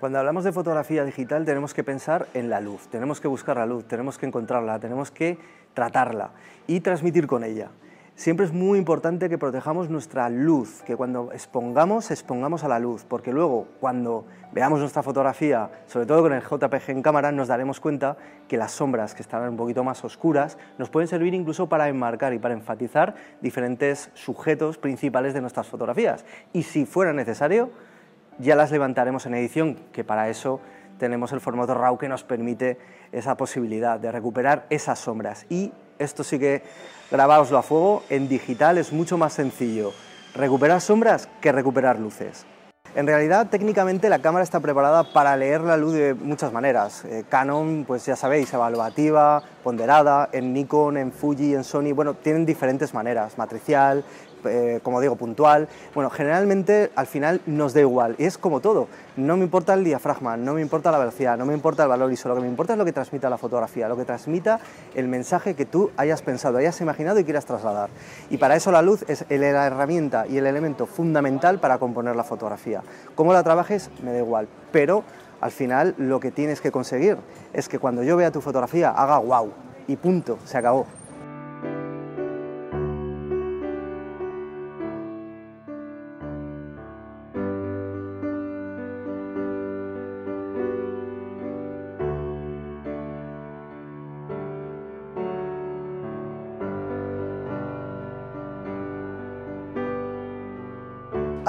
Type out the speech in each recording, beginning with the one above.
Cuando hablamos de fotografía digital tenemos que pensar en la luz, tenemos que buscar la luz, tenemos que encontrarla, tenemos que tratarla y transmitir con ella. Siempre es muy importante que protejamos nuestra luz, que cuando expongamos, expongamos a la luz, porque luego cuando veamos nuestra fotografía, sobre todo con el JPG en cámara, nos daremos cuenta que las sombras que están un poquito más oscuras nos pueden servir incluso para enmarcar y para enfatizar diferentes sujetos principales de nuestras fotografías. Y si fuera necesario, ya las levantaremos en edición, que para eso tenemos el formato RAW que nos permite esa posibilidad de recuperar esas sombras. Y esto sí que grabáoslo a fuego, en digital es mucho más sencillo recuperar sombras que recuperar luces. En realidad, técnicamente la cámara está preparada para leer la luz de muchas maneras. Eh, Canon, pues ya sabéis, evaluativa, ponderada, en Nikon, en Fuji, en Sony, bueno, tienen diferentes maneras, matricial, eh, como digo, puntual. Bueno, generalmente al final nos da igual, y es como todo. No me importa el diafragma, no me importa la velocidad, no me importa el valor ISO, lo que me importa es lo que transmita la fotografía, lo que transmita el mensaje que tú hayas pensado, hayas imaginado y quieras trasladar. Y para eso la luz es la herramienta y el elemento fundamental para componer la fotografía. Cómo la trabajes, me da igual, pero al final lo que tienes que conseguir es que cuando yo vea tu fotografía haga wow y punto, se acabó.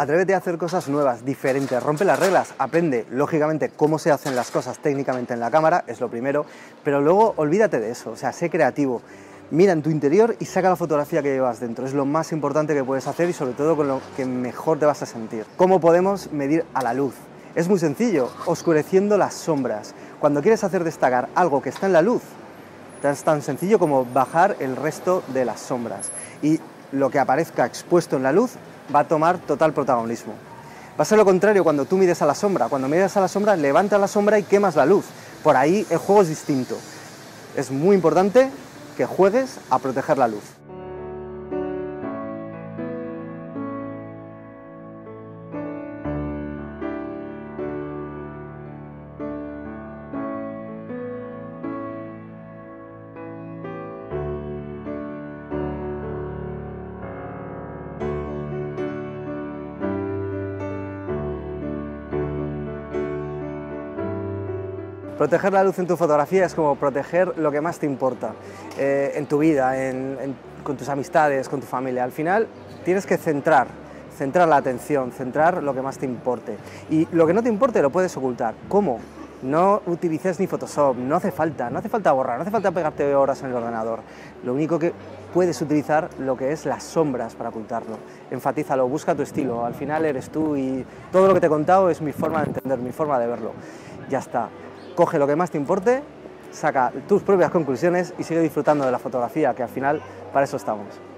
Atrévete a hacer cosas nuevas, diferentes, rompe las reglas, aprende, lógicamente, cómo se hacen las cosas técnicamente en la cámara, es lo primero, pero luego olvídate de eso, o sea, sé creativo. Mira en tu interior y saca la fotografía que llevas dentro. Es lo más importante que puedes hacer y sobre todo con lo que mejor te vas a sentir. ¿Cómo podemos medir a la luz? Es muy sencillo, oscureciendo las sombras. Cuando quieres hacer destacar algo que está en la luz, es tan sencillo como bajar el resto de las sombras. Y lo que aparezca expuesto en la luz va a tomar total protagonismo. Va a ser lo contrario cuando tú mides a la sombra. Cuando mides a la sombra, levantas la sombra y quemas la luz. Por ahí el juego es distinto. Es muy importante que juegues a proteger la luz. Proteger la luz en tu fotografía es como proteger lo que más te importa eh, en tu vida, con tus amistades, con tu familia. Al final tienes que centrar, centrar la atención, centrar lo que más te importe. Y lo que no te importe lo puedes ocultar. ¿Cómo? No utilices ni Photoshop, no hace falta, no hace falta borrar, no hace falta pegarte horas en el ordenador. Lo único que puedes utilizar lo que es las sombras para ocultarlo. Enfatízalo, busca tu estilo, al final eres tú y todo lo que te he contado es mi forma de entender, mi forma de verlo. Ya está coge lo que más te importe, saca tus propias conclusiones y sigue disfrutando de la fotografía, que al final para eso estamos.